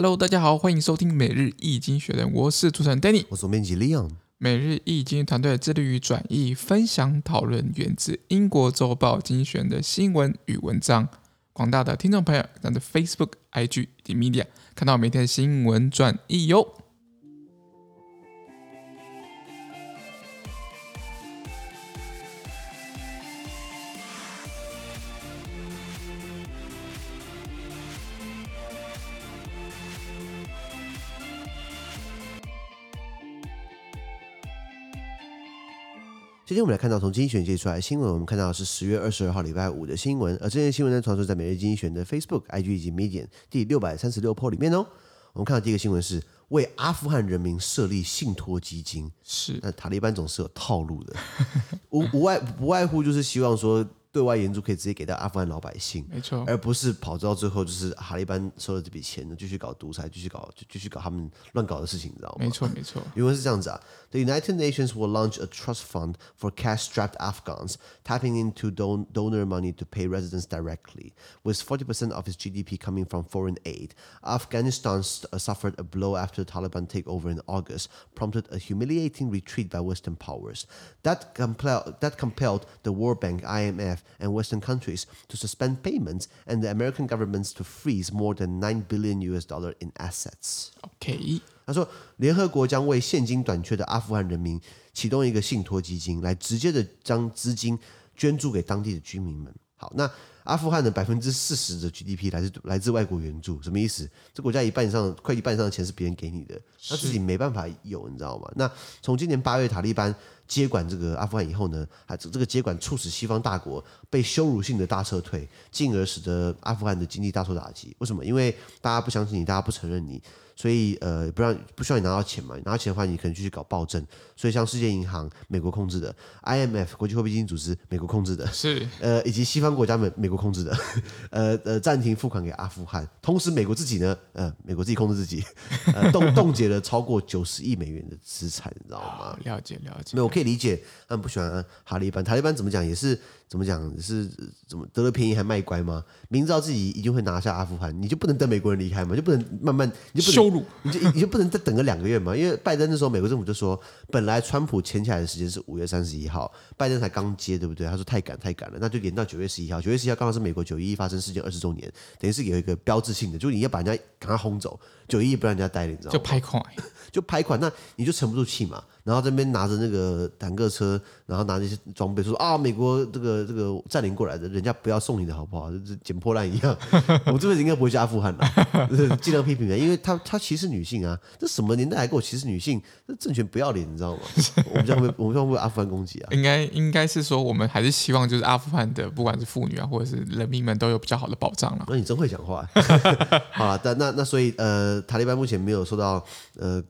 Hello，大家好，欢迎收听每日易经学人，我是主持人 Danny，我是总编辑 Leon。每日易经团队致力于转译、分享、讨论源自英国周报精选的新闻与文章。广大的听众朋友，在 Facebook、IG 以及 Media 看到每天的新闻转译哟。今天我们来看到从经济学界出来的新闻，我们看到的是十月二十二号礼拜五的新闻，而这些新闻呢，传说在每日经济学的 Facebook、IG 以及 Medium 第六百三十六 po 里面哦。我们看到第一个新闻是为阿富汗人民设立信托基金，是那塔利班总是有套路的，无无外不外乎就是希望说。对外援助可以直接给到阿富汗老百姓，没错，而不是跑到最后就是塔利班收了这笔钱，继续搞独裁，继续搞，就继续搞他们乱搞的事情，你知道吗？没错，没错。原文是这样子啊：The United Nations will launch a trust fund for cash-strapped Afghans, tapping into don donor money to pay residents directly. With 40% of its GDP coming from foreign aid, Afghanistan suffered a blow after the Taliban takeover in August, prompted a humiliating retreat by Western powers. That compelled that compelled the World Bank, IMF. and Western countries to suspend payments and the American governments to freeze more than nine billion US dollar in assets. OK，他说，联合国将为现金短缺的阿富汗人民启动一个信托基金，来直接的将资金捐助给当地的居民们。好，那阿富汗的百分之四十的 GDP 来自来自外国援助，什么意思？这国家一半以上，快一半以上的钱是别人给你的，他自己没办法有，你知道吗？那从今年八月塔利班接管这个阿富汗以后呢，还这个接管促使西方大国被羞辱性的大撤退，进而使得阿富汗的经济大受打击。为什么？因为大家不相信你，大家不承认你。所以，呃，不让不需要你拿到钱嘛？拿到钱的话，你可能继续搞暴政。所以，像世界银行美国控制的，IMF 国际货币基金组织美国控制的，是呃，以及西方国家美美国控制的，呃呃，暂停付款给阿富汗。同时，美国自己呢，呃，美国自己控制自己，呃，冻冻结了超过九十亿美元的资产，你知道吗？了解了解。没有，我可以理解他们不喜欢塔利班。塔利班怎么讲也是。怎么讲？是怎么得了便宜还卖乖吗？明知道自己一定会拿下阿富汗，你就不能等美国人离开吗？就不能慢慢你就不能羞辱？你就你就不能再等个两个月吗？因为拜登那时候，美国政府就说，本来川普签起来的时间是五月三十一号，拜登才刚接，对不对？他说太赶太赶了，那就延到九月十一号。九月十一号刚好是美国九一一发生事件二十周年，等于是有一个标志性的，就是你要把人家赶快轰走，九一一不让人家待了，你知道吗？就拍款，就拍款，那你就沉不住气嘛。然后这边拿着那个坦克车，然后拿着一些装备，说啊，美国这个这个占领过来的，人家不要送你的好不好？就是捡破烂一样。我这辈子应该不会去阿富汗了，尽量批评啊，因为他他歧视女性啊，这什么年代还给我歧视女性？这政权不要脸，你知道吗？我们将会我们将会被阿富汗攻击啊。应该应该是说，我们还是希望就是阿富汗的不管是妇女啊，或者是人民们都有比较好的保障了。那你真会讲话。好了，但那那所以呃，塔利班目前没有受到呃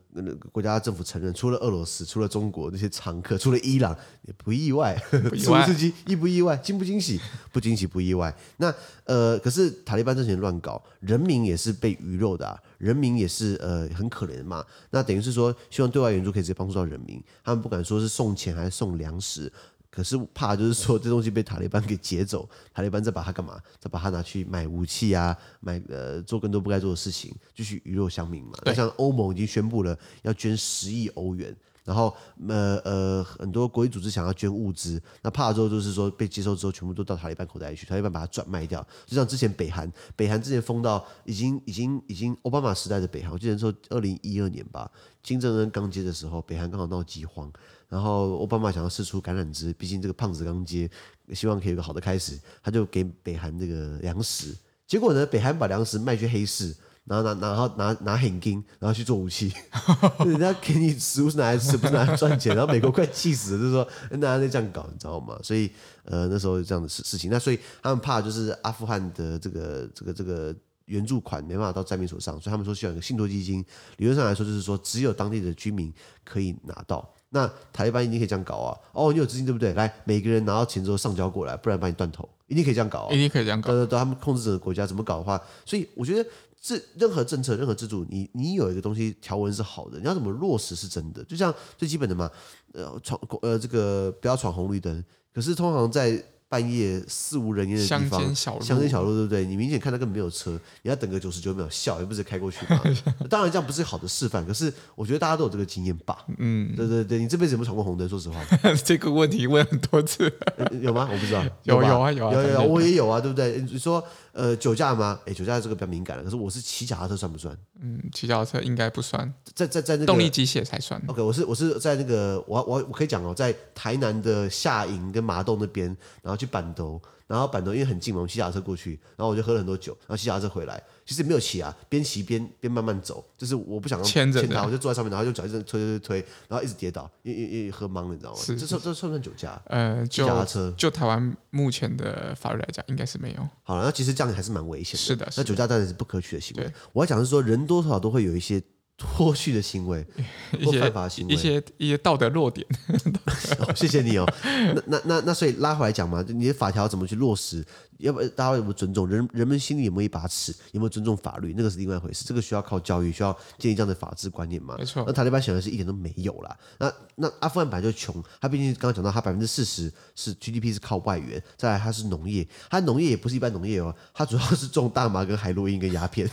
国家政府承认，除了俄罗斯，除了中国那些。常客除了伊朗也不意外，不意外，意不意外，惊不惊喜？不惊喜，不意外。那呃，可是塔利班之前乱搞，人民也是被鱼肉的、啊，人民也是呃很可怜的嘛。那等于是说，希望对外援助可以直接帮助到人民，他们不敢说是送钱还是送粮食，可是怕就是说这东西被塔利班给劫走，塔利班再把它干嘛？再把它拿去买武器啊，买呃做更多不该做的事情，继续鱼肉乡民嘛。那像欧盟已经宣布了要捐十亿欧元。然后，呃呃，很多国际组织想要捐物资，那怕之后就是说被接收之后，全部都到塔利班口袋里去，塔利班把它转卖掉。就像之前北韩，北韩之前封到已经已经已经奥巴马时代的北韩，我记得说二零一二年吧，金正恩刚接的时候，北韩刚好闹饥荒，然后奥巴马想要试出橄榄枝，毕竟这个胖子刚接，希望可以有个好的开始，他就给北韩这个粮食，结果呢，北韩把粮食卖去黑市。然后拿，然后拿拿很金，然后去做武器。人家给你食物是拿来吃，不是拿来赚钱。然后美国快气死了，就是说，大家在这样搞，你知道吗？所以，呃，那时候这样的事事情。那所以他们怕就是阿富汗的这个这个这个援助款没办法到灾民手上，所以他们说需要一个信托基金。理论上来说，就是说只有当地的居民可以拿到。那塔利班一定可以这样搞啊！哦，你有资金对不对？来，每个人拿到钱之后上交过来，不然把你断头。一定可以这样搞啊！一定可以这样搞。对对对，他们控制整个国家怎么搞的话，所以我觉得。这任何政策、任何制度，你你有一个东西条文是好的，你要怎么落实是真的。就像最基本的嘛，呃，闯呃这个不要闯红绿灯。可是通常在半夜四无人烟的地方，乡间小路，乡间小路，对不对？你明显看到根本没有车，你要等个九十九秒笑，也不是开过去嘛。当然这样不是好的示范，可是我觉得大家都有这个经验吧。嗯，对对对，你这辈子有没有闯过红灯？说实话，这个问题问很多次，有吗？我不知道，有有啊有啊有有，我也有啊，对不对？你说呃酒驾吗？哎，酒驾这个比较敏感了，可是我是骑脚踏车算不算？嗯，骑脚踏车应该不算，在在在那个动力机械才算。OK，我是我是在那个我我我可以讲哦，在台南的下营跟麻豆那边，然后去板头。然后板头因为很近嘛，我骑脚踏车过去，然后我就喝了很多酒，然后骑脚踏车回来，其实没有骑啊，边骑边边慢慢走，就是我不想牵着他，我就坐在上面，然后就脚一直推推推，然后一直跌倒，因因因为喝懵了，你知道吗？是这算这算不算酒驾？呃，骑脚踏车，就台湾目前的法律来讲，应该是没有。好了，那其实这样还是蛮危险的。是的，那酒驾当然是不可取的行为。我要讲的是说，人多少都会有一些。脱序的行为，或犯法行为，一些一些道德弱点。哦、谢谢你哦。那那那那，所以拉回来讲嘛，你的法条怎么去落实？要不大家有没有尊重人？人们心里有没有一把尺？有没有尊重法律？那个是另外一回事。这个需要靠教育，需要建立这样的法治观念嘛？没错。那塔利班显然是一点都没有啦。那那阿富汗本来就穷，他毕竟刚刚讲到，他百分之四十是 GDP 是靠外援，再来他是农业，他农业也不是一般农业哦，他主要是种大麻跟海洛因跟鸦片。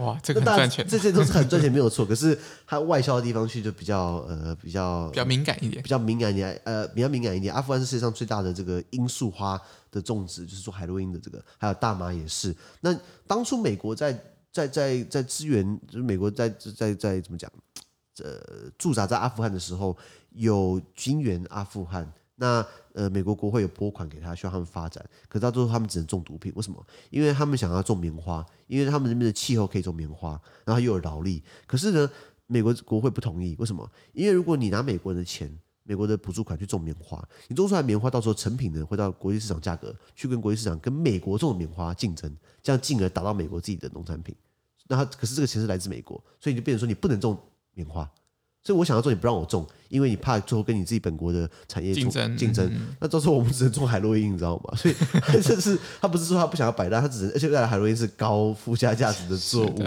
哇，这个很赚钱，这些都是很赚钱，没有错。可是它外销的地方去就比较呃比较比较敏感一点，比较敏感一点，呃比较敏感一点。阿富汗是世界上最大的这个罂粟花的种植，就是做海洛因的这个，还有大麻也是。那当初美国在在在在支援，就是美国在在在，在怎么讲？呃，驻扎在阿富汗的时候，有军援阿富汗。那呃，美国国会有拨款给他，需要他们发展，可是到最后他们只能种毒品。为什么？因为他们想要种棉花，因为他们那边的气候可以种棉花，然后又有劳力。可是呢，美国国会不同意。为什么？因为如果你拿美国人的钱、美国的补助款去种棉花，你种出来棉花到时候成品呢会到国际市场价格去跟国际市场跟美国种的棉花竞争，这样进而打到美国自己的农产品。那他可是这个钱是来自美国，所以你就变成说你不能种棉花。所以我想要种，你不让我种，因为你怕最后跟你自己本国的产业竞争竞争。那到时候我们只能种海洛因，你知道吗？所以 这是他不是说他不想要摆烂，他只能而且未来海洛因是高附加价值的作物，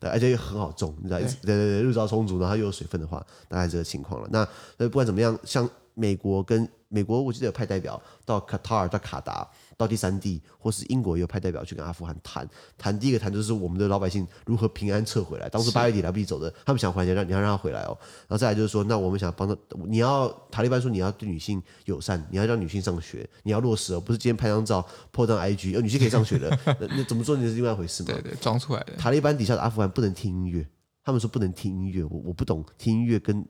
对，而且又很好种，你知道，对对对，日照充足，然后又有水分的话，大概这个情况了。那那不管怎么样，像美国跟美国，我记得有派代表到卡塔尔到卡达。到第三地，或是英国也有派代表去跟阿富汗谈谈。第一个谈就是我们的老百姓如何平安撤回来。当时八月底来不及走的，他们想回来，让你要让他回来哦。然后再来就是说，那我们想要帮他，你要塔利班说你要对女性友善，你要让女性上学，你要落实哦，不是今天拍张照破张 IG，女性可以上学的，那，那怎么做？那是另外一回事嘛？对对，装出来的。塔利班底下的阿富汗不能听音乐，他们说不能听音乐，我我不懂听音乐跟。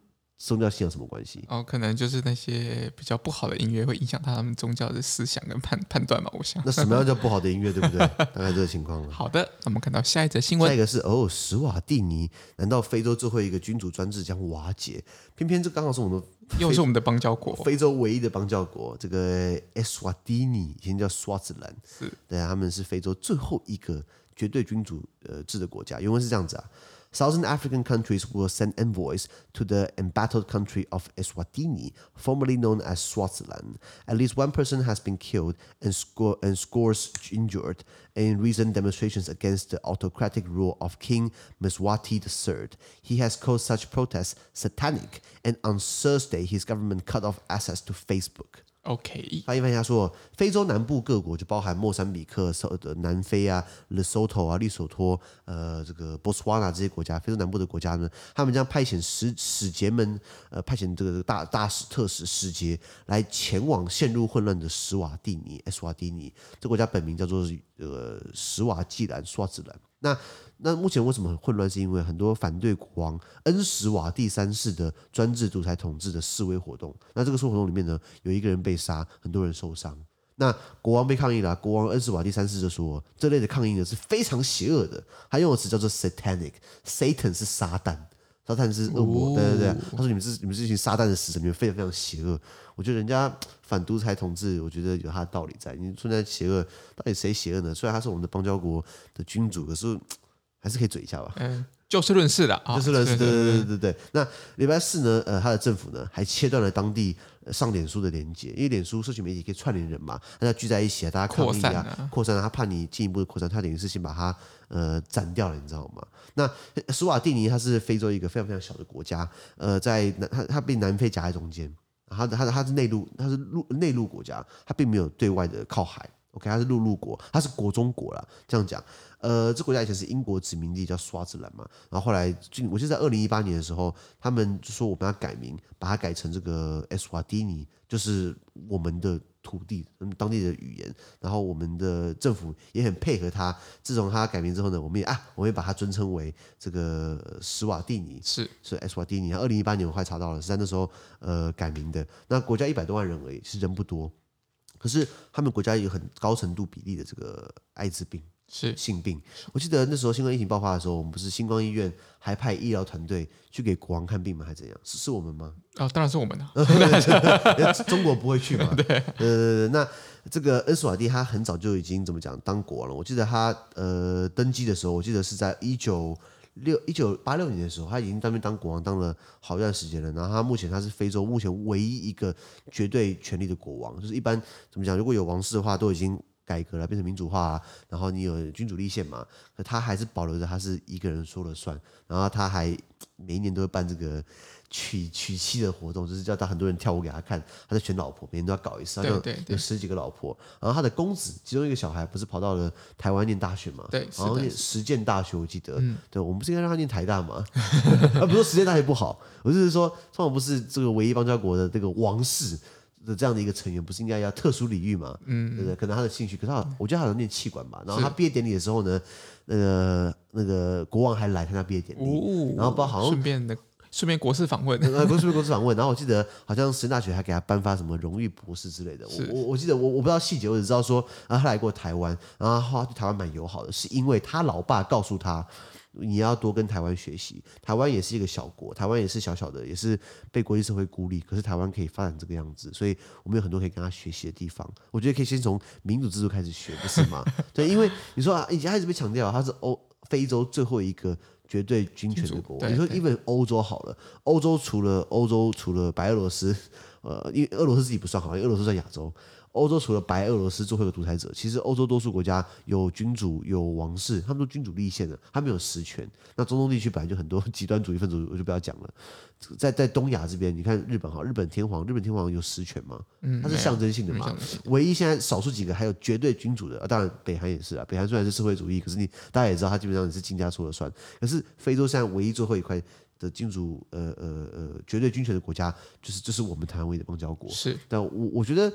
宗教信仰什么关系？哦，可能就是那些比较不好的音乐会影响他们宗教的思想跟判判断吧。我想，那什么样叫不好的音乐，对不对？大概这个情况。好的，那我们看到下一则新闻。下一个是哦，史瓦蒂尼，难道非洲最后一个君主专制将瓦解？偏偏这刚好是我们，又是我们的邦交国，非洲唯一的邦交国。这个埃斯瓦蒂尼以前叫斯瓦兹兰，是对，他们是非洲最后一个绝对君主呃制的国家。原文是这样子啊。Southern African countries will send envoys to the embattled country of Eswatini, formerly known as Swaziland. At least one person has been killed and, score, and scores injured in recent demonstrations against the autocratic rule of King Mswati III. He has called such protests satanic, and on Thursday, his government cut off access to Facebook. OK，翻译翻译，他说，非洲南部各国就包含莫桑比克、的南非啊、勒索托啊、利索托、呃，这个波斯瓦纳这些国家，非洲南部的国家呢，他们将派遣使使节们，呃，派遣这个大大使、特使、使节来前往陷入混乱的史瓦蒂尼、埃斯瓦蒂尼。这国家本名叫做呃史瓦济兰、刷子兰。那那目前为什么很混乱？是因为很多反对国王恩什瓦第三世的专制独裁统治的示威活动。那这个示威活动里面呢，有一个人被杀，很多人受伤。那国王被抗议了，国王恩斯瓦第三世就说，这类的抗议呢是非常邪恶的。他用的词叫做 satanic，Satan 是撒旦，撒旦是恶魔。对对对，他说你们是你们是一群撒旦的使者，你们非常非常邪恶。我觉得人家反独裁统治，我觉得有他的道理在。你存在邪恶，到底谁邪恶呢？虽然他是我们的邦交国的君主，可是。还是可以嘴一下吧。嗯，就事论事的啊，就事论事。对对对对对。那礼拜四呢？呃，他的政府呢还切断了当地上脸书的连接，因为脸书社群媒体可以串联人嘛，大家聚在一起啊，大家抗议啊，扩散啊，扩散啊，他怕你进一步的扩散，他等于是先把它呃斩掉了，你知道吗？那史瓦蒂尼它是非洲一个非常非常小的国家，呃，在南它它被南非夹在中间。他的他的他是内陆，他是陆内陆国家，他并没有对外的靠海。OK，它是陆路国，它是国中国啦。这样讲。呃，这国家以前是英国殖民地，叫刷子兰嘛。然后后来，就我记得在二零一八年的时候，他们就说我们要改名，把它改成这个埃斯瓦蒂尼，就是我们的土地，嗯当地的语言。然后我们的政府也很配合他。自从他改名之后呢，我们也啊，我们也把它尊称为这个史瓦蒂尼，是是埃斯瓦蒂尼。二零一八年我快查到了，是在那时候呃改名的。那国家一百多万人而已，是人不多。可是他们国家有很高程度比例的这个艾滋病是性病。我记得那时候新冠疫情爆发的时候，我们不是星光医院还派医疗团队去给国王看病吗？还是怎样？是是我们吗？哦，当然是我们了。中国不会去嘛？对。呃，那这个恩斯瓦蒂他很早就已经怎么讲当国王了？我记得他呃登基的时候，我记得是在一九。六一九八六年的时候，他已经当兵当国王当了好一段时间了。然后他目前他是非洲目前唯一一个绝对权力的国王，就是一般怎么讲，如果有王室的话，都已经改革了，变成民主化啊，然后你有君主立宪嘛，可他还是保留着他是一个人说了算。然后他还每一年都会办这个。娶娶妻的活动，就是叫他很多人跳舞给他看，他在选老婆，每天都要搞一次，他就有十几个老婆。然后他的公子，其中一个小孩不是跑到了台湾念大学嘛？对，然后念实践大学，我记得。嗯，对，我们不是应该让他念台大吗？啊，不是说实践大学不好，我就是说，通常不是这个唯一邦交国的这个王室的这样的一个成员，不是应该要特殊礼遇嘛？嗯，对不对？可能他的兴趣，可是他，我觉得他好像念气管吧。然后他毕业典礼的时候呢，那个那个国王还来参加毕业典礼，然后包好像顺便的。顺便国事访问，呃，不是国事访问。然后我记得好像神大学还给他颁发什么荣誉博士之类的。我我我记得我我不知道细节，我只知道说，然后他来过台湾，然后他对台湾蛮友好的，是因为他老爸告诉他，你要多跟台湾学习。台湾也是一个小国，台湾也是小小的，也是被国际社会孤立。可是台湾可以发展这个样子，所以我们有很多可以跟他学习的地方。我觉得可以先从民主制度开始学，不是吗？对，因为你说啊，以前一直被强调他是欧非洲最后一个。绝对军权的国王，你说，even 欧洲好了，欧洲除了欧洲除了白俄罗斯，呃，因为俄罗斯自己不算好，因为俄罗斯在亚洲。欧洲除了白俄罗斯最后一个独裁者，其实欧洲多数国家有君主有王室，他们都君主立宪的，他们有实权。那中东地区本来就很多极端主义分子，我就不要讲了。在在东亚这边，你看日本哈，日本天皇，日本天皇有实权吗？嗯，它是象征性的嘛。唯一现在少数几个还有绝对君主的，啊、当然北韩也是啊。北韩虽然是社会主义，可是你大家也知道，它基本上也是金家说了算。可是非洲现在唯一最后一块的君主，呃呃呃，绝对军权的国家，就是就是我们台湾唯一的邦交国。是，但我我觉得。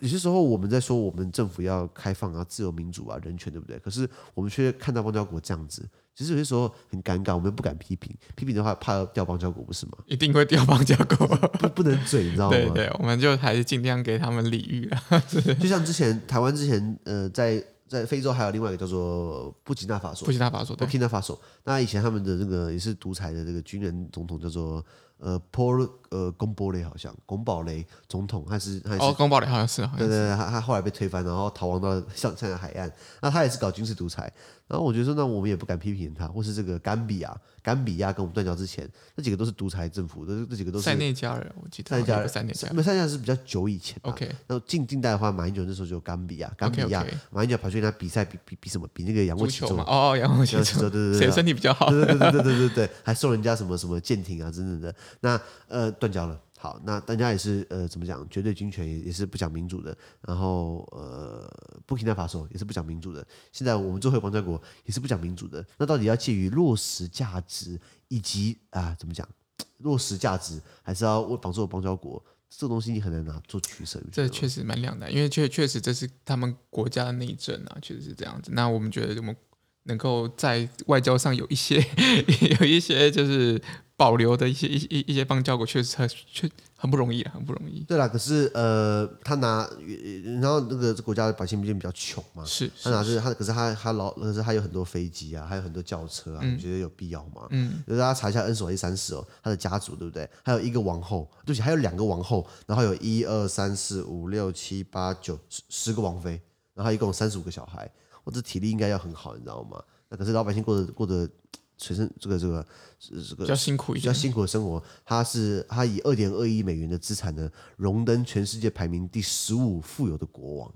有些时候我们在说我们政府要开放啊、自由民主啊、人权，对不对？可是我们却看到邦交国这样子，其实有些时候很尴尬，我们不敢批评，批评的话怕掉邦交国，不是吗？一定会掉邦交国，不不能嘴，你知道吗？对对，我们就还是尽量给他们礼遇啊。就像之前台湾之前呃，在在非洲还有另外一个叫做布吉纳法索，布吉纳法索，布吉纳法索。那以前他们的这个也是独裁的这个军人总统叫做。呃，Paul 呃，贡波雷好像贡堡雷总统还是还是哦，贡堡雷好像是，对对对，他他后来被推翻，然后逃亡到上上海岸，那他也是搞军事独裁。然后我觉得说，那我们也不敢批评他，或是这个甘比亚，甘比亚跟我们断交之前，那几个都是独裁政府，这这几个都是塞内加尔，我记得塞内加尔，塞内加尔，那塞内加尔是比较久以前。OK，然后近近代的话，马英九那时候就有甘比亚，甘比亚，马英九跑去跟他比赛，比比比什么？比那个仰卧起坐嘛。哦，仰卧起坐，对对对，谁身体比较好？对对对对对对对，还送人家什么什么舰艇啊，等等的。那呃，断交了。好，那大家也是呃，怎么讲？绝对军权也也是不讲民主的。然后呃，布基纳法索也是不讲民主的。现在我们最后邦交国也是不讲民主的。那到底要介于落实价值以及啊，怎么讲？落实价值还是要为绑住邦交国？这个东西你很难拿做取舍。这确实蛮两难，因为确确实这是他们国家的内政啊，确实是这样子。那我们觉得我们能够在外交上有一些 有一些就是。保留的一些一一一些邦交国确实很确很不容易啊，很不容易。对啦，可是呃，他拿然后那个国家的百姓毕竟比较穷嘛，是，他拿是他，可是他他老，可是他有很多飞机啊，还有很多轿车啊，嗯、你觉得有必要吗？嗯，就是大家查一下恩索瓦蒂三世哦，他的家族对不对？还有一个王后，对不起，还有两个王后，然后有一二三四五六七八九十十个王妃，然后一共三十五个小孩，我这体力应该要很好，你知道吗？那可是老百姓过得过得。随身这个这个这个比较辛苦一点，比较辛苦的生活，他是他以二点二亿美元的资产呢，荣登全世界排名第十五富有的国王。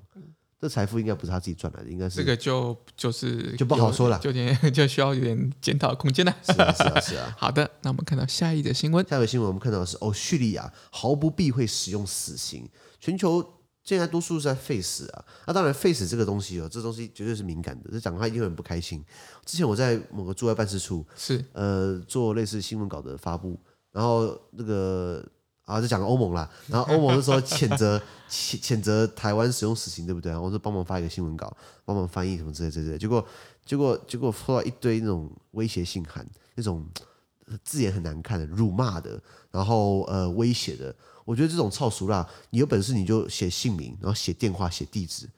这财富应该不是他自己赚来的，应该是这个就就是就不好说了，就点 就需要有点检讨空间了。是啊，是啊，是啊。好的，那我们看到下一则新闻。下一则新闻我们看到的是，哦，叙利亚毫不避讳使用死刑，全球现在多数是在 face 啊。那当然，face 这个东西哦，这东西绝对是敏感的，这讲的话一定会很不开心。之前我在某个驻外办事处是呃做类似新闻稿的发布，然后那个。啊，就讲欧盟啦，然后欧盟就说谴责谴谴责台湾使用死刑，对不对？然后我就帮忙发一个新闻稿，帮忙翻译什么之类之类。结果结果结果收到一堆那种威胁信函，那种字眼很难看的、辱骂的，然后呃威胁的。我觉得这种操俗啦，你有本事你就写姓名，然后写电话、写地址，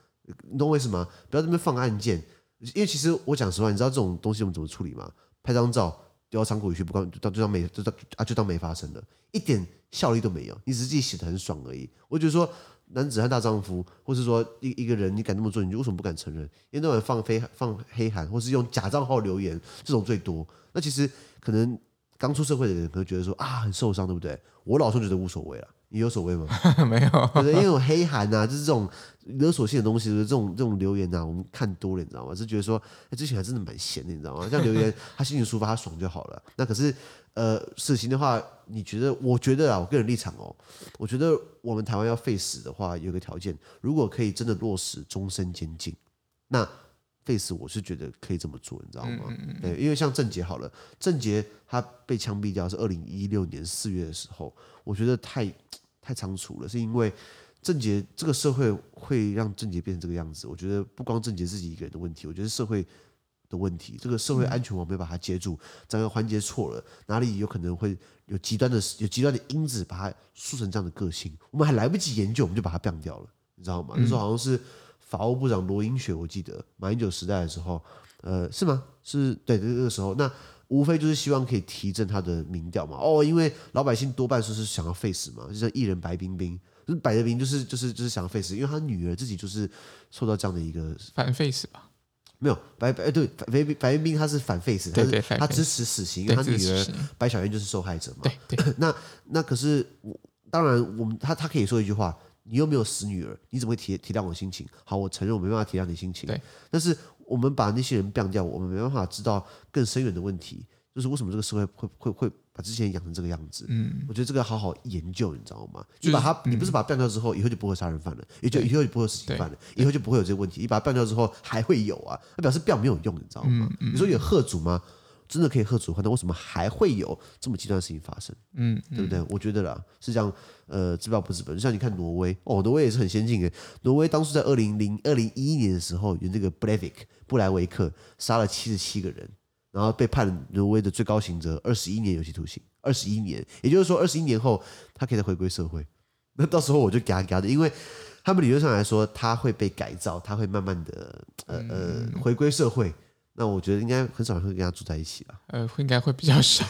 你懂为什么？不要这边放案件，因为其实我讲实话，你知道这种东西我们怎么处理吗？拍张照丢到仓库里去，不管就当没就当啊就当没发生的，一点。效力都没有，你只是自己写的很爽而已。我觉得说，男子汉大丈夫，或是说一一个人，你敢这么做，你就为什么不敢承认？因为那种放飞放黑函，或是用假账号留言，这种最多。那其实可能刚出社会的人可能觉得说啊，很受伤，对不对？我老说觉得无所谓了。你有所谓吗？没有，对？因为有黑函啊，就是这种勒索性的东西，就是这种这种留言啊，我们看多了，你知道吗？是觉得说，哎，之前还真的蛮闲的，你知道吗？像留言，他心情抒发，他爽就好了。那可是，呃，死刑的话，你觉得？我觉得啊，我个人立场哦，我觉得我们台湾要废死的话，有个条件，如果可以真的落实终身监禁，那废死我是觉得可以这么做，你知道吗？嗯嗯嗯对，因为像郑杰好了，郑杰他被枪毙掉是二零一六年四月的时候，我觉得太。太仓促了，是因为郑杰这个社会会让郑杰变成这个样子。我觉得不光郑杰自己一个人的问题，我觉得社会的问题。这个社会安全网没把它接住，整个环节错了，哪里有可能会有极端的、有极端的因子把它塑成这样的个性？我们还来不及研究，我们就把它变掉了，你知道吗？那时候好像是法务部长罗英雪，我记得马英九时代的时候，呃，是吗？是对，那个时候那。无非就是希望可以提振他的民调嘛，哦，因为老百姓多半说是想要废死嘛，就像艺人白冰冰，就是白冰冰就是就是就是想要废死，因为他女儿自己就是受到这样的一个反废死吧？没有白白对白白白冰冰他是反废死，他是他支持死刑，因为他女儿白小燕就是受害者嘛。对对，那那可是我当然我们他他可以说一句话，你又没有死女儿，你怎么会体体谅我心情？好，我承认我没办法体谅你心情，对，但是。我们把那些人毙掉，我们没办法知道更深远的问题，就是为什么这个社会会会会把这些人养成这个样子。嗯，我觉得这个要好好研究，你知道吗？就是、你把他，你不是把他毙掉之后，以后就不会杀人犯了，也就以后就不会有死刑犯了，以后就不会有这个问题。你把他毙掉之后，还会有啊，那表示毙没有用，你知道吗？嗯嗯、你说有贺主吗？真的可以吓阻，那为什么还会有这么极端的事情发生？嗯，对不对？我觉得啦，是这样。呃，治标不治本，就像你看挪威，哦，挪威也是很先进的。挪威当初在二零零二零一一年的时候，有那个布莱维克布莱维克杀了七十七个人，然后被判挪威的最高刑责二十一年有期徒刑，二十一年，也就是说二十一年后他可以再回归社会。那到时候我就嘎嘎的，因为他们理论上来说他会被改造，他会慢慢的呃呃回归社会。那我觉得应该很少人会跟他住在一起吧？呃，应该会比较少，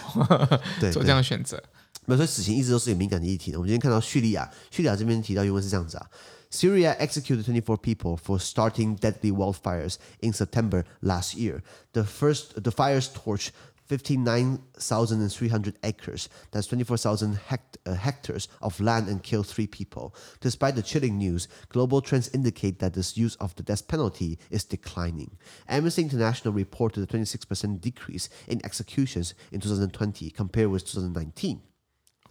对，做这样的选择。那所以死刑一直都是一个敏感的议题。我们今天看到叙利亚，叙利亚这边提到原文是这样子啊：Syria executed 24 people for starting deadly wildfires in September last year. The first, the fires torched 59,300 acres. That's 24,000 hect uh, hectares of land and killed three people. Despite the chilling news, global trends indicate that this use of the death penalty is declining. Amnesty International reported a 26% decrease in executions in 2020 compared with 2019.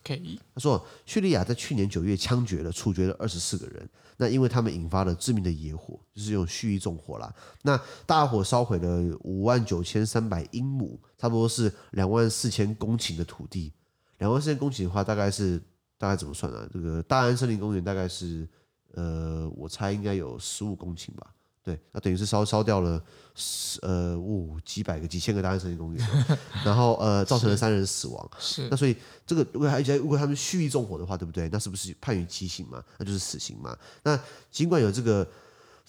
他说，叙利亚在去年九月枪决了、处决了二十四个人。那因为他们引发了致命的野火，就是用蓄意纵火啦。那大火烧毁了五万九千三百英亩，差不多是两万四千公顷的土地。两万四千公顷的话，大概是大概怎么算呢、啊？这个大安森林公园大概是，呃，我猜应该有十五公顷吧。对，那等于是烧烧掉了，呃，五、哦、几百个、几千个大安森林公园，然后呃，造成了三人死亡。是，那所以这个如果还如果他们蓄意纵火的话，对不对？那是不是判于极刑嘛？那就是死刑嘛？那尽管有这个。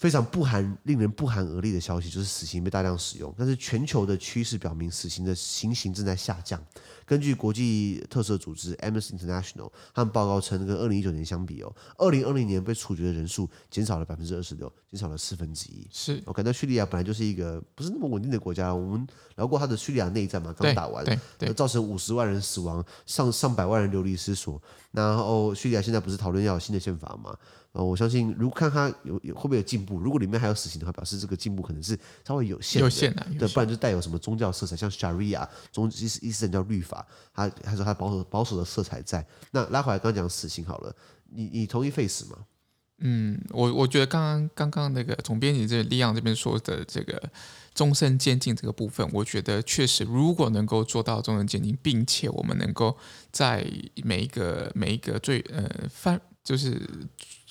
非常不寒、令人不寒而栗的消息，就是死刑被大量使用。但是全球的趋势表明，死刑的刑刑正在下降。根据国际特色组织 Amnesty International，他们报告称，跟二零一九年相比哦，二零二零年被处决的人数减少了百分之二十六，减少了四分之一。是，我感到叙利亚本来就是一个不是那么稳定的国家。我们聊过他的叙利亚内战嘛，刚打完，造成五十万人死亡，上上百万人流离失所。然后叙利亚现在不是讨论要有新的宪法吗？呃，我相信如果看他有有会不会有进步，如果里面还有死刑的话，表示这个进步可能是稍微有限的，有限的，对，不然就带有什么宗教色彩，像 Sharia 中伊斯伊斯兰教律法，他他说他保守保守的色彩在。那拉回来刚刚讲死刑好了，你你同意废死吗？嗯，我我觉得刚刚刚刚那个总编辑这利昂这边说的这个终身监禁这个部分，我觉得确实如果能够做到终身监禁，并且我们能够在每一个每一个最呃犯就是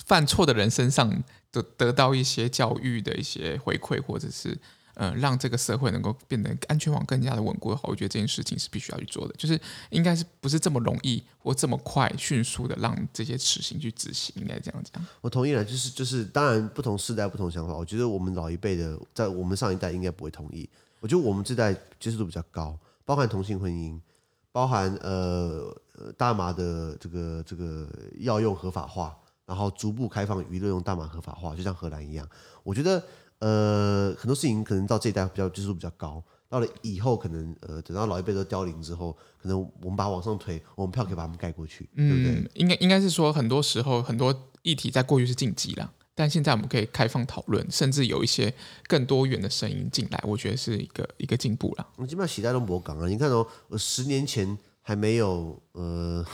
犯错的人身上得得到一些教育的一些回馈，或者是。嗯，让这个社会能够变得安全网更加的稳固的话，我觉得这件事情是必须要去做的。就是应该是不是这么容易或这么快迅速的让这些死刑去执行，应该这样讲。我同意了，就是就是，当然不同世代不同想法。我觉得我们老一辈的，在我们上一代应该不会同意。我觉得我们这代接受度比较高，包含同性婚姻，包含呃大麻的这个这个药用合法化，然后逐步开放娱乐用大麻合法化，就像荷兰一样。我觉得。呃，很多事情可能到这一代比较技术比较高，到了以后可能呃，等到老一辈都凋零之后，可能我们把它往上推，我们票可以把他们盖过去，嗯、对不对？应该应该是说，很多时候很多议题在过去是禁忌了，但现在我们可以开放讨论，甚至有一些更多元的声音进来，我觉得是一个一个进步了。我基本上时代都没讲啊，你看哦，十年前还没有呃，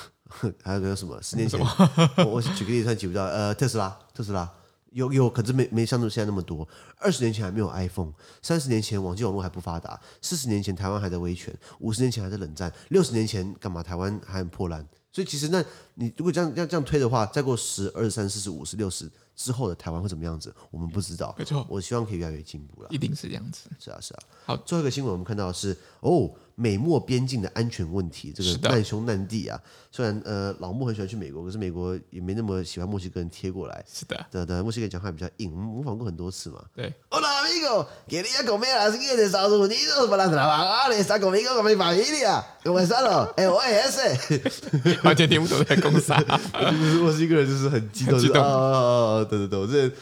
还有个什么？十年前，我我举个例子，算举不到，呃，特斯拉，特斯拉。有有，可是没没像现在那么多。二十年前还没有 iPhone，三十年前网际网络还不发达，四十年前台湾还在威权，五十年前还在冷战，六十年前干嘛？台湾还很破烂。所以其实那你如果这样这样这样推的话，再过十、二十、三、四十、五十、六十之后的台湾会怎么样子？我们不知道。没错，我希望可以越来越进步了。一定是这样子。是啊，是啊。好，最后一个新闻我们看到的是哦。美墨边境的安全问题，这个难兄难弟啊。虽然呃老穆很喜欢去美国，可是美国也没那么喜欢墨西哥人贴过来。是的，对对，墨西哥人讲话比较硬，我们模仿过很多次嘛。对。Hola amigo，quería comer las guías de Estados Unidos para trabajar está conmigo con mi familia，¿cómo estás？LOS。完全听不懂在讲啥。就是墨西哥人就是很激动，激动。啊，对对对，我之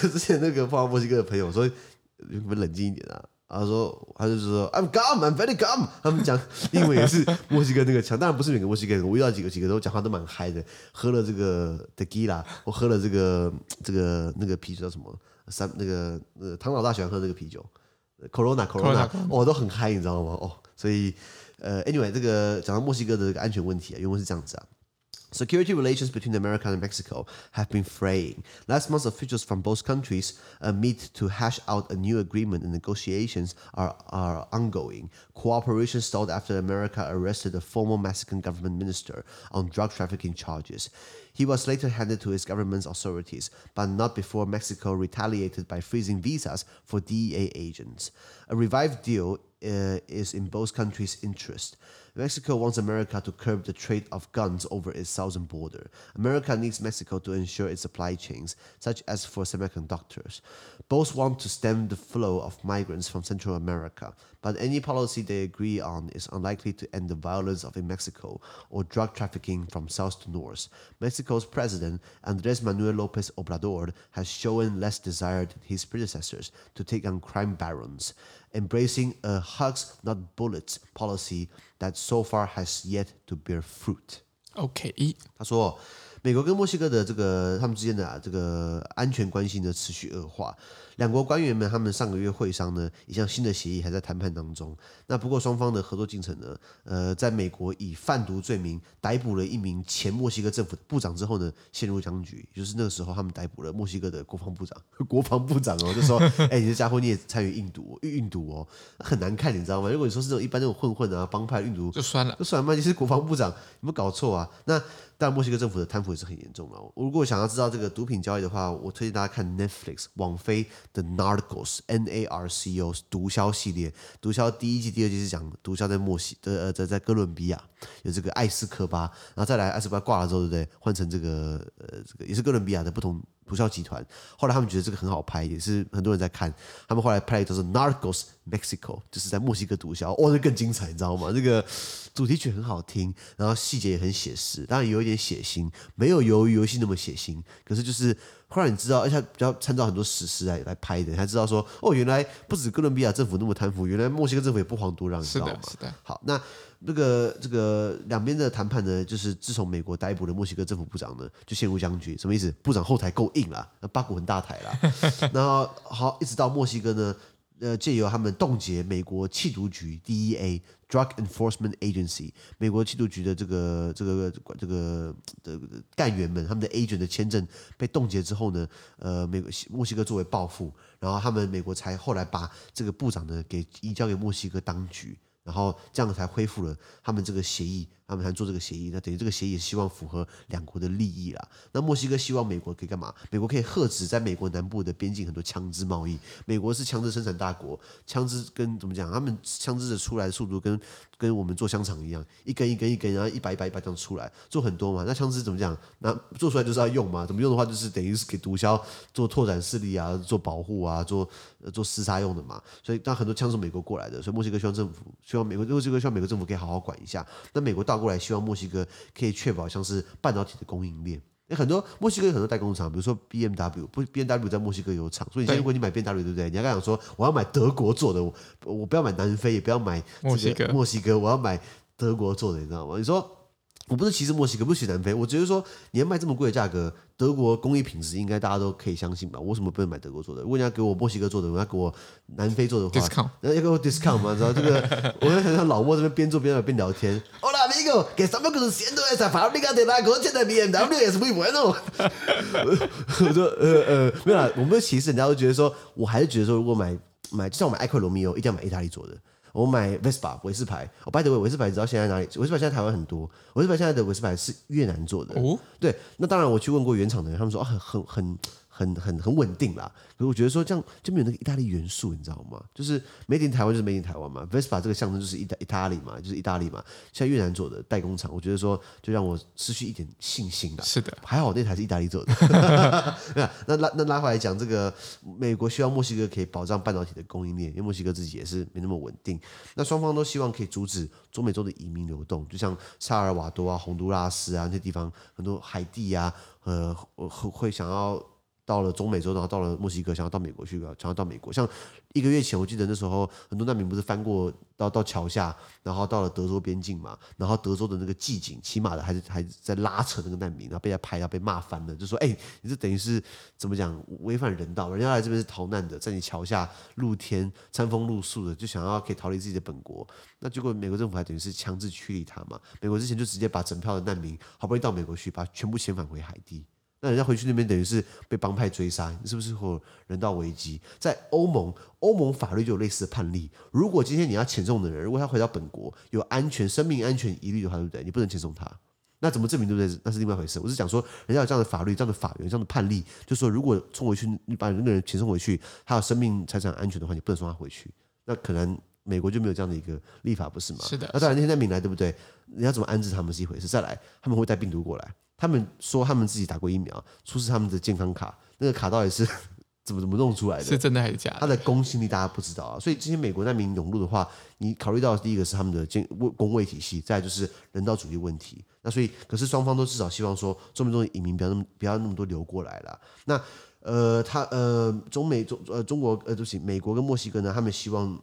前之前那个碰到墨西哥的朋友说，你们冷静一点啊。他说，他就是说，I'm calm, I'm very calm。他们讲英文也是墨西哥那个腔，当然不是每个墨西哥人，我遇到几个几个都讲话都蛮嗨的。喝了这个 tequila，我喝了这个这个那个啤酒叫什么？三那个呃，唐老大喜欢喝那个啤酒，Corona Corona，我、哦、都很嗨，你知道吗？哦，所以呃，anyway，这个讲到墨西哥的这个安全问题啊，因为是这样子啊。Security relations between America and Mexico have been fraying. Last month, officials from both countries uh, meet to hash out a new agreement and negotiations are, are ongoing. Cooperation stalled after America arrested a former Mexican government minister on drug trafficking charges. He was later handed to his government's authorities, but not before Mexico retaliated by freezing visas for DEA agents. A revived deal uh, is in both countries' interest. Mexico wants America to curb the trade of guns over its southern border. America needs Mexico to ensure its supply chains, such as for semiconductors. Both want to stem the flow of migrants from Central America, but any policy they agree on is unlikely to end the violence of in Mexico or drug trafficking from south to north. Mexico's president, Andres Manuel Lopez Obrador, has shown less desire than his predecessors to take on crime barons, embracing a hugs, not bullets policy that so far has yet to bear fruit. Okay, OK，他说。美国跟墨西哥的这个他们之间的、啊、这个安全关系呢持续恶化，两国官员们他们上个月会商呢一项新的协议还在谈判当中。那不过双方的合作进程呢，呃，在美国以贩毒罪名逮捕了一名前墨西哥政府的部长之后呢，陷入僵局。就是那个时候他们逮捕了墨西哥的国防部长，国防部长哦就说，哎、欸，你这家伙你也参与运毒运毒哦，很难看，你知道吗？如果你说是这种一般那种混混啊帮派运毒，就算了，就算了嘛，你是国防部长，有没有搞错啊？那。但墨西哥政府的贪腐也是很严重的。如果想要知道这个毒品交易的话，我推荐大家看 Netflix 网飞的 Narcos，N A R C O 毒枭系列。毒枭第一季、第二季是讲毒枭在墨西的呃在在哥伦比亚有这个艾斯科巴，然后再来艾斯科巴挂了之后，对不对？换成这个呃这个也是哥伦比亚的不同。毒枭集团，后来他们觉得这个很好拍，也是很多人在看。他们后来拍的都是 Narcos Mexico，就是在墨西哥毒枭，哦，那更精彩，你知道吗？这个主题曲很好听，然后细节也很写实，当然有一点血腥，没有鱿鱼游戏那么血腥，可是就是会让你知道，而且比较参照很多史实来来拍的，才知道说，哦，原来不止哥伦比亚政府那么贪腐，原来墨西哥政府也不遑多让，你知道吗？是的，好，那这个这个两边的谈判呢，就是自从美国逮捕了墨西哥政府部长呢，就陷入僵局。什么意思？部长后台够硬了，那八股很大台了。然后好，一直到墨西哥呢。呃，借由他们冻结美国缉毒局 DEA（Drug Enforcement Agency） 美国缉毒局的这个这个这个的干员们，他们的 agent 的签证被冻结之后呢，呃，美国墨西哥作为报复，然后他们美国才后来把这个部长呢给移交给墨西哥当局，然后这样才恢复了他们这个协议。他们才做这个协议，那等于这个协议也希望符合两国的利益啦。那墨西哥希望美国可以干嘛？美国可以遏止在美国南部的边境很多枪支贸易。美国是枪支生产大国，枪支跟怎么讲？他们枪支的出来的速度跟跟我们做香肠一样，一根一根一根，然后一把一把一把这样出来，做很多嘛。那枪支怎么讲？那做出来就是要用嘛？怎么用的话，就是等于是给毒枭做拓展势力啊，做保护啊，做做厮杀用的嘛。所以，但很多枪是美国过来的，所以墨西哥希望政府希望美国墨西哥希望美国政府可以好好管一下。那美国到过来，希望墨西哥可以确保像是半导体的供应链。有很多墨西哥有很多代工厂，比如说 B M W，不 B M W 在墨西哥有厂，所以你如果你买 B M W，对不对？你要跟他讲说，我要买德国做的，我我不要买南非，也不要买墨西哥，墨西哥，我要买德国做的，你知道吗？你说。我不是歧视墨西哥，不是歧视南非，我觉得说你要卖这么贵的价格，德国工艺品质应该大家都可以相信吧？我为什么不能买德国做的？如果你要给我墨西哥做的，人家给我南非做的话，discount，人家给我 discount 嘛？知道这个？我就想像老莫这边边做边聊边聊天。Hola amigo，que estamos conociendo esa fábrica de la coche de BMW es muy bueno。我说呃呃，没有啦，我没有歧视，人家都觉得说，我还是觉得说，如果买买，就像我买爱克罗密欧，一定要买意大利做的。我买 Vespa 维斯牌，我 by the way 维斯牌，你知道现在哪里？维斯牌现在台湾很多，维斯牌现在的维斯牌是越南做的。哦，对，那当然我去问过原厂的人，他们说啊，很很很。很很很稳定啦，可是我觉得说这样就没有那个意大利元素，你知道吗？就是 Made in 台湾就是 Made in 台湾嘛，Vespa 这个象征就是意大意大利嘛，就是意大利嘛。像越南做的代工厂，我觉得说就让我失去一点信心了。是的，还好那台是意大利做的。那拉那拉回来讲，这个美国希望墨西哥可以保障半导体的供应链，因为墨西哥自己也是没那么稳定。那双方都希望可以阻止中美洲的移民流动，就像萨尔瓦多啊、洪都拉斯啊那些地方，很多海地啊，呃，会想要。到了中美洲，然后到了墨西哥，想要到美国去，想要到美国。像一个月前，我记得那时候很多难民不是翻过到到桥下，然后到了德州边境嘛，然后德州的那个骑警骑马的还是还在拉扯那个难民，然后被他拍，要被骂翻了，就说：“哎，你这等于是怎么讲违反人道？人家来这边是逃难的，在你桥下露天餐风露宿的，就想要可以逃离自己的本国。那结果美国政府还等于是强制驱离他嘛？美国之前就直接把整票的难民好不容易到美国去，把全部遣返回海地。”那人家回去那边等于是被帮派追杀，是不是会有人道危机？在欧盟，欧盟法律就有类似的判例。如果今天你要遣送的人，如果他回到本国有安全、生命安全疑虑的话，对不对？你不能遣送他。那怎么证明对不对？那是另外一回事。我是讲说，人家有这样的法律、这样的法源、这样的判例，就是说如果送回去，你把那个人遣送回去，他有生命财产安全的话，你不能送他回去。那可能美国就没有这样的一个立法，不是吗？是的。那当然，那些难民来，对不对？你要怎么安置他们是一回事。再来，他们会带病毒过来。他们说他们自己打过疫苗，出示他们的健康卡，那个卡到底是 怎么怎么弄出来的？是真的还是假的？它的公信力大家不知道啊。所以这些美国难民涌入的话，你考虑到的第一个是他们的健公卫体系，再来就是人道主义问题。那所以，可是双方都至少希望说，中美中的移民不要那么不要那么多流过来了。那呃，他呃，中美中呃中国呃，对不起，美国跟墨西哥呢，他们希望。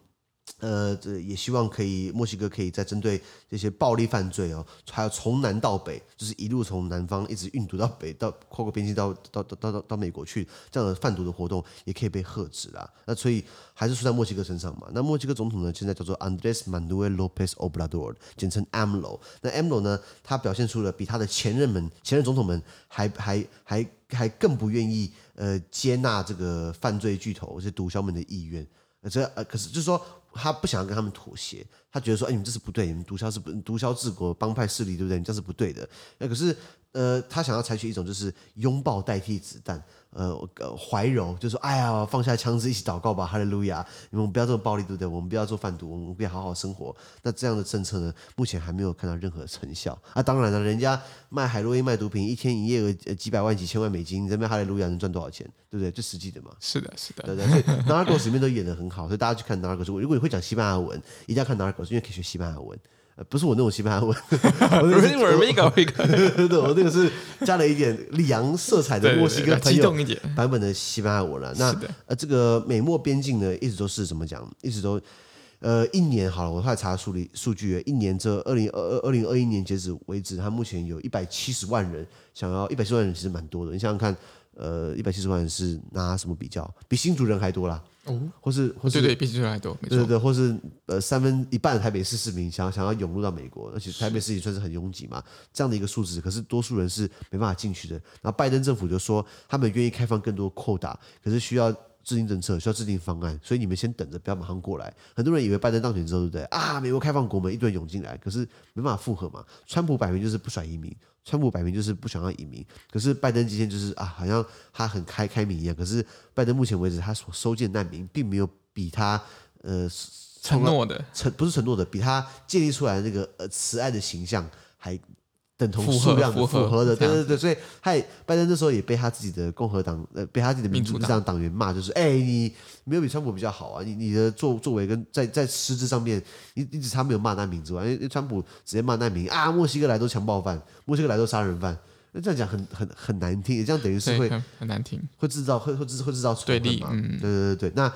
呃，这也希望可以，墨西哥可以再针对这些暴力犯罪哦，还有从南到北，就是一路从南方一直运毒到北，到跨过边境到到到到到美国去，这样的贩毒的活动也可以被遏止啦。那所以还是出在墨西哥身上嘛。那墨西哥总统呢，现在叫做 Andrés Manuel López Obrador，简称 AMLO。那 AMLO 呢，他表现出了比他的前任们、前任总统们还还还还更不愿意呃接纳这个犯罪巨头、这些毒枭们的意愿。这呃，可是就是说。他不想跟他们妥协，他觉得说，哎，你们这是不对，你们毒枭是不毒枭治国，帮派势力，对不对？你这是不对的。那可是，呃，他想要采取一种就是拥抱代替子弹。呃，怀柔就说：“哎呀，放下枪支，一起祷告吧，哈利路亚！你们不要这么暴力，对不对？我们不要做贩毒，我们可以好好生活。那这样的政策呢，目前还没有看到任何成效。啊，当然了，人家卖海洛因、卖毒品，一天营业额几百万、几千万美金，你这边哈利路亚能赚多少钱？对不对？这实际的嘛。是的，是的，对对。所以 Narcos 里面都演得很好，所以大家去看 Narcos。如果你会讲西班牙文，一定要看 Narcos。是因为可以学西班牙文。呃，不是我那种西班牙文，我那个 我那个是加了一点里昂色彩的墨西哥朋友版本的西班牙文了。那呃，这个美墨边境呢，一直都是怎么讲？一直都呃，一年好了，我后来查数理数据，一年这二零二二二零二一年截止为止，它目前有一百七十万人想要一百七十万人，其实蛮多的。你想想看，呃，一百七十万人是拿什么比较？比新竹人还多啦。哦，或是或是对对，比新竹还多，没错，对对对，或是呃三分一半的台北市市民想要想要涌入到美国，而且台北市也算是很拥挤嘛，这样的一个数字，可是多数人是没办法进去的。然后拜登政府就说他们愿意开放更多扩大，可是需要制定政策，需要制定方案，所以你们先等着，不要马上过来。很多人以为拜登当选之后，对不对啊？美国开放国门，一堆人涌进来，可是没办法复合嘛。川普摆明就是不甩移民。川普摆明就是不想要移民，可是拜登今天就是啊，好像他很开开明一样。可是拜登目前为止，他所收建难民，并没有比他呃承诺的承不是承诺的，比他建立出来的那个呃慈爱的形象还。等同数量的符合的，对对对，所以他也拜登那时候也被他自己的共和党呃，被他自己的民主党。党员骂，就是哎、欸，你没有比川普比较好啊，你你的作作为跟在在实质上面，你你只差没有骂难民之外，因为川普直接骂难民啊，墨西哥来都强暴犯，墨西哥来都杀人犯，那这样讲很很很难听，也这样等于是会很难听，会制造会会制会制造对立嘛，嗯，对对对对，那。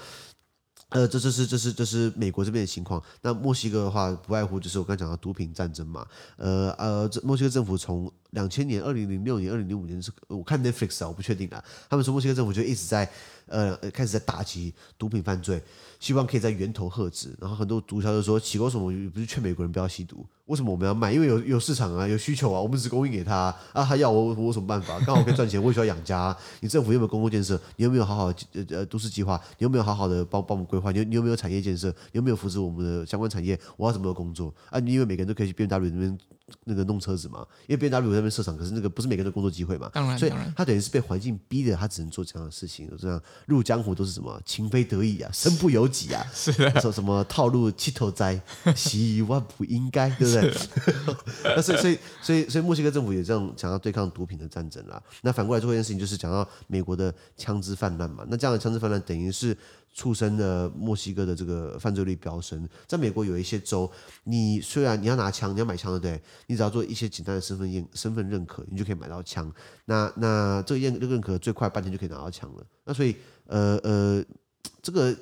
呃，这这是这是这是美国这边的情况。那墨西哥的话，不外乎就是我刚讲的毒品战争嘛。呃呃，这墨西哥政府从两千年、二零零六年、二零零五年是，我看 Netflix 啊，我不确定啊。他们说墨西哥政府就一直在呃开始在打击毒品犯罪，希望可以在源头遏制。然后很多毒枭就说，奇怪什么不是劝美国人不要吸毒？为什么我们要卖？因为有有市场啊，有需求啊，我们只供应给他啊，他要我我有什么办法？刚好可以赚钱，我也需要养家。你政府有没有公共建设？你有没有好好呃呃都市计划？你有没有好好的帮帮我们规划？你你有没有产业建设？你有没有扶持我们的相关产业？我要怎么工作啊？你因为每个人都可以去 BMW 那边那个弄车子嘛？因为 BMW 那边设厂，可是那个不是每个人的工作机会嘛？当然，所以他等于是被环境逼的，他只能做这样的事情。这样入江湖都是什么情非得已啊，身不由己啊，是的，说什么套路七头栽，希望不应该，对不对？那所以所以所以所以墨西哥政府也这样想要对抗毒品的战争啦。那反过来做一件事情，就是讲到美国的枪支泛滥嘛。那这样的枪支泛滥等于是促生了墨西哥的这个犯罪率飙升。在美国有一些州，你虽然你要拿枪，你要买枪，对不对？你只要做一些简单的身份验身份认可，你就可以买到枪。那那这个验认可最快半天就可以拿到枪了。那所以呃呃，这个。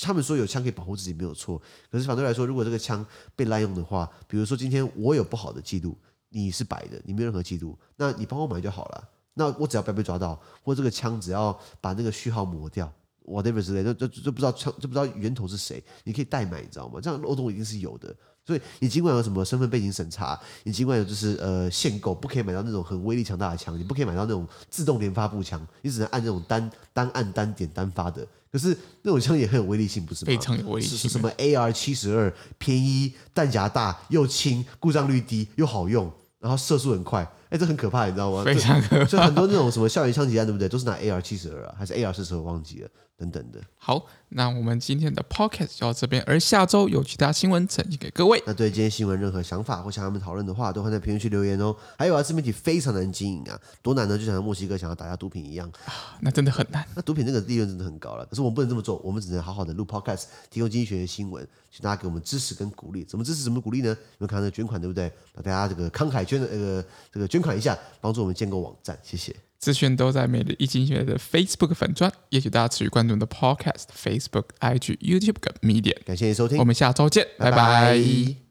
他们说有枪可以保护自己没有错，可是反对来说，如果这个枪被滥用的话，比如说今天我有不好的记录，你是白的，你没有任何记录，那你帮我买就好了。那我只要不要被抓到，或这个枪只要把那个序号抹掉，whatever 之类的，就就就不知道枪就不知道源头是谁，你可以代买，你知道吗？这样漏洞一定是有的。所以你尽管有什么身份背景审查，你尽管有就是呃限购，不可以买到那种很威力强大的枪，你不可以买到那种自动连发步枪，你只能按那种单单按单点单发的。可是那种枪也很有威力性，不是吗？非常有威力性。是什么 AR 七十二，便宜，弹夹大，又轻，故障率低，又好用，然后射速很快。哎，这很可怕，你知道吗？非常可怕。所以很多那种什么校园枪击案，对不对？都是拿 AR 七十二啊，还是 AR 四十二？忘记了。等等的，好，那我们今天的 podcast 就到这边，而下周有其他新闻呈现给各位。那对今天新闻任何想法或想要他们讨论的话，都会在评论区留言哦。还有啊，自媒体非常难经营啊，多难呢？就像墨西哥想要打压毒品一样啊，那真的很难。那毒品那个利润真的很高了，可是我们不能这么做，我们只能好好的录 podcast，提供经济学的新闻，请大家给我们支持跟鼓励。怎么支持？怎么鼓励呢？你们看到捐款对不对？把大家这个慷慨捐的这个这个捐款一下，帮助我们建构网站，谢谢。资讯都在每日一经济学的 Facebook 粉专，也请大家持续关注我们的 Podcast、Facebook、IG、YouTube 跟 Media。感谢你收听，我们下周见，拜拜。拜拜。